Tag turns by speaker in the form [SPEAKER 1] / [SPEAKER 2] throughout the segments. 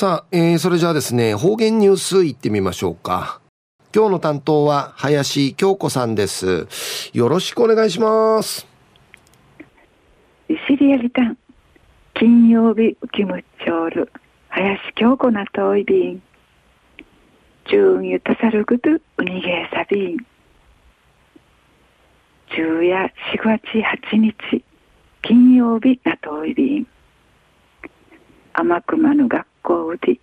[SPEAKER 1] さあ、えー、それじゃあですね、方言ニュースいってみましょうか。今日の担当は林京子さんです。よろしくお願いします。
[SPEAKER 2] いしりやりたん。金曜日ウキムチョール。林京子なといびん。中ゆたさるぐとうにげさびん。中夜4月8日。金曜日なといびん。天熊の学校で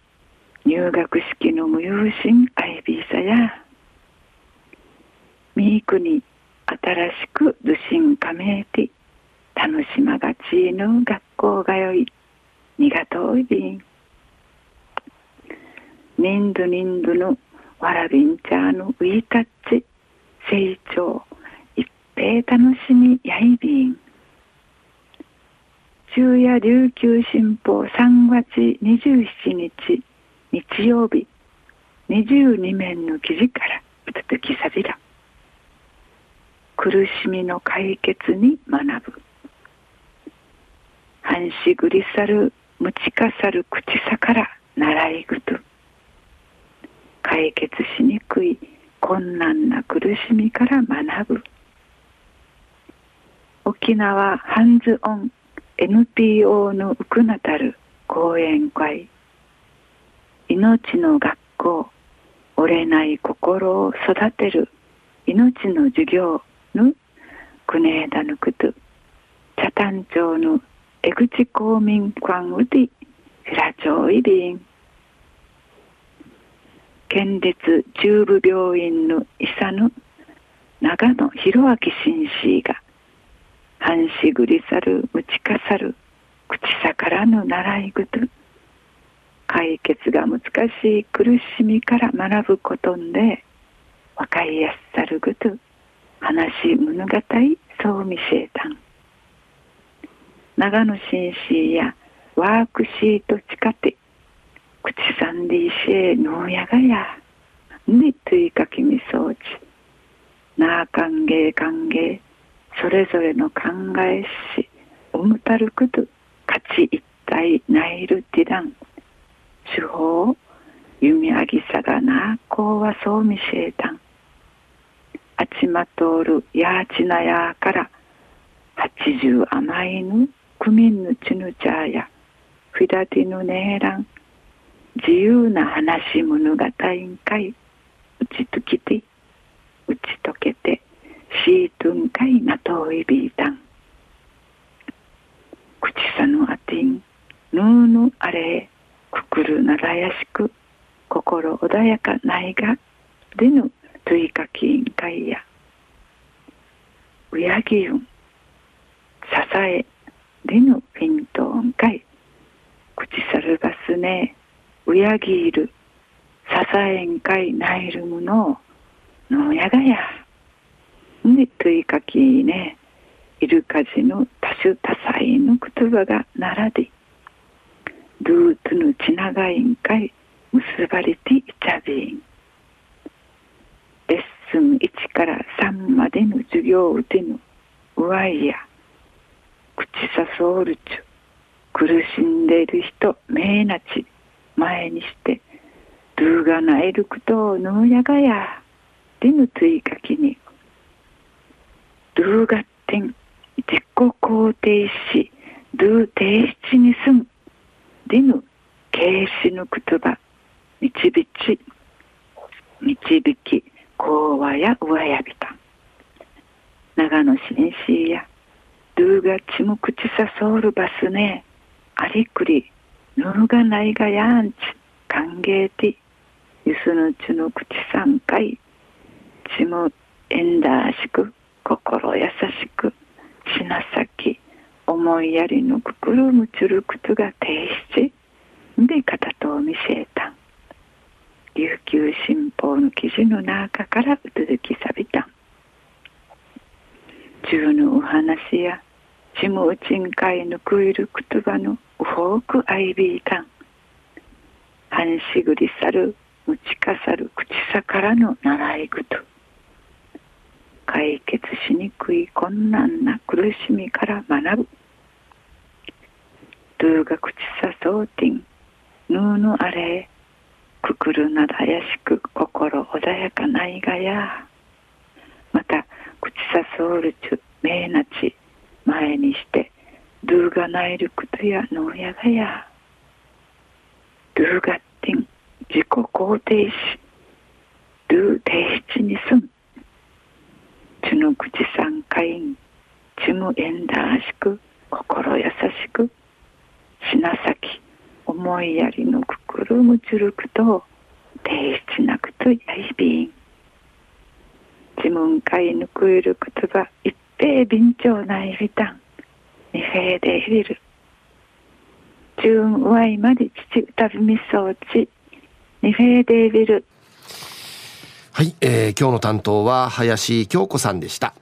[SPEAKER 2] 入学式の無有心アイビーサやミークに新しく受信加盟て楽しまがちの学校がよいにがといびん。ニンドニンドのわらびんちゃのウィータッチ成長一平楽しみやいび。ん中夜琉球新報3月27日日曜日22面の記事から続きさびら苦しみの解決に学ぶ。半しぐりさるむちかさる口さから習いぐと。解決しにくい困難な苦しみから学ぶ。沖縄ハンズオン NPO のウクナタル講演会。命の学校折れない心を育てる。命の授業のクネーダヌクト茶谷町の江口公民館ウディフィラ町イビン。県立中部病院の医者の長野博明紳士が半しぐりさる打ちかさる口さからの習い事。解決が難しい苦しみから学ぶことんで分かりやすさるぐと話物語そう見せたん。長野紳士やワークシート近て口さんでいしえのや。がやにといかきみそうちなあ歓迎歓迎。それぞれの考えしうむたるくと価値一体ないるティダン。手法弓あぎさがなこうはそうみせえた。んあちまとおるやちなやから八十甘いぬくみんぬちぬちゃやフィダティヌネーラン自由な話物語んかいうちときて打ち解けてシートンカイナトイビータン。口さぬあてんぬーぬあれくくるならやしく心穏やかないがでぬといかきんかいや。うやぎゆんささえでぬフィントンかい口さるばすねうやぎいるささえんかいないるものを、のやがや。ののやがやでといかきねイルカジの多種多彩の言葉が並びルーツのちながいんかい結ばれていちゃびん。レッスン1から3までの授業をてのうわいや口さそうるちゅ苦しんでいる人めいなち前にしてルーがなえることをぬうやがやでぬついかきにルーガッテン自己肯定しルー定ちにすんむ？リヌ形死ぬ言葉。みちびち、みちびき講話や上やびた。長野紳士やルーがちむくちさそうるばすね。ありくりぬるがないがやんち歓迎て。ゆすぬちぬくちさんかい。ちむえんだしく。心優しく品先思いやりのくくるむちゅるくつが提出。で片とを見せた。琉球新報の記事の中から続きさびた。中のお話やちむうちんかいのくいるくつばのうほうくあいびいた。ん半しぐりさるむちかさる口さからの習いぐと解決しにくい困難な苦しみから学ぶ。ドゥーガクチサソーティン、ぬうぬあれくくるなだやしく心穏やかないがやまた口さそうるちゅめいなち前にしてドゥーガナイルクトやのうやがやドゥーガッティン自己肯定しドゥー提出にすんチュヌ口三回チュムエンダーしく心優しく品先思いやりのくくるむちゅるくと提出なくとやいびん。自分かいぬくいるくとが一平便長ないびたんにへいでいびる。十わいまで父歌びみそうちにへいでいびる。
[SPEAKER 1] はい、えー、今日の担当は林京子さんでした。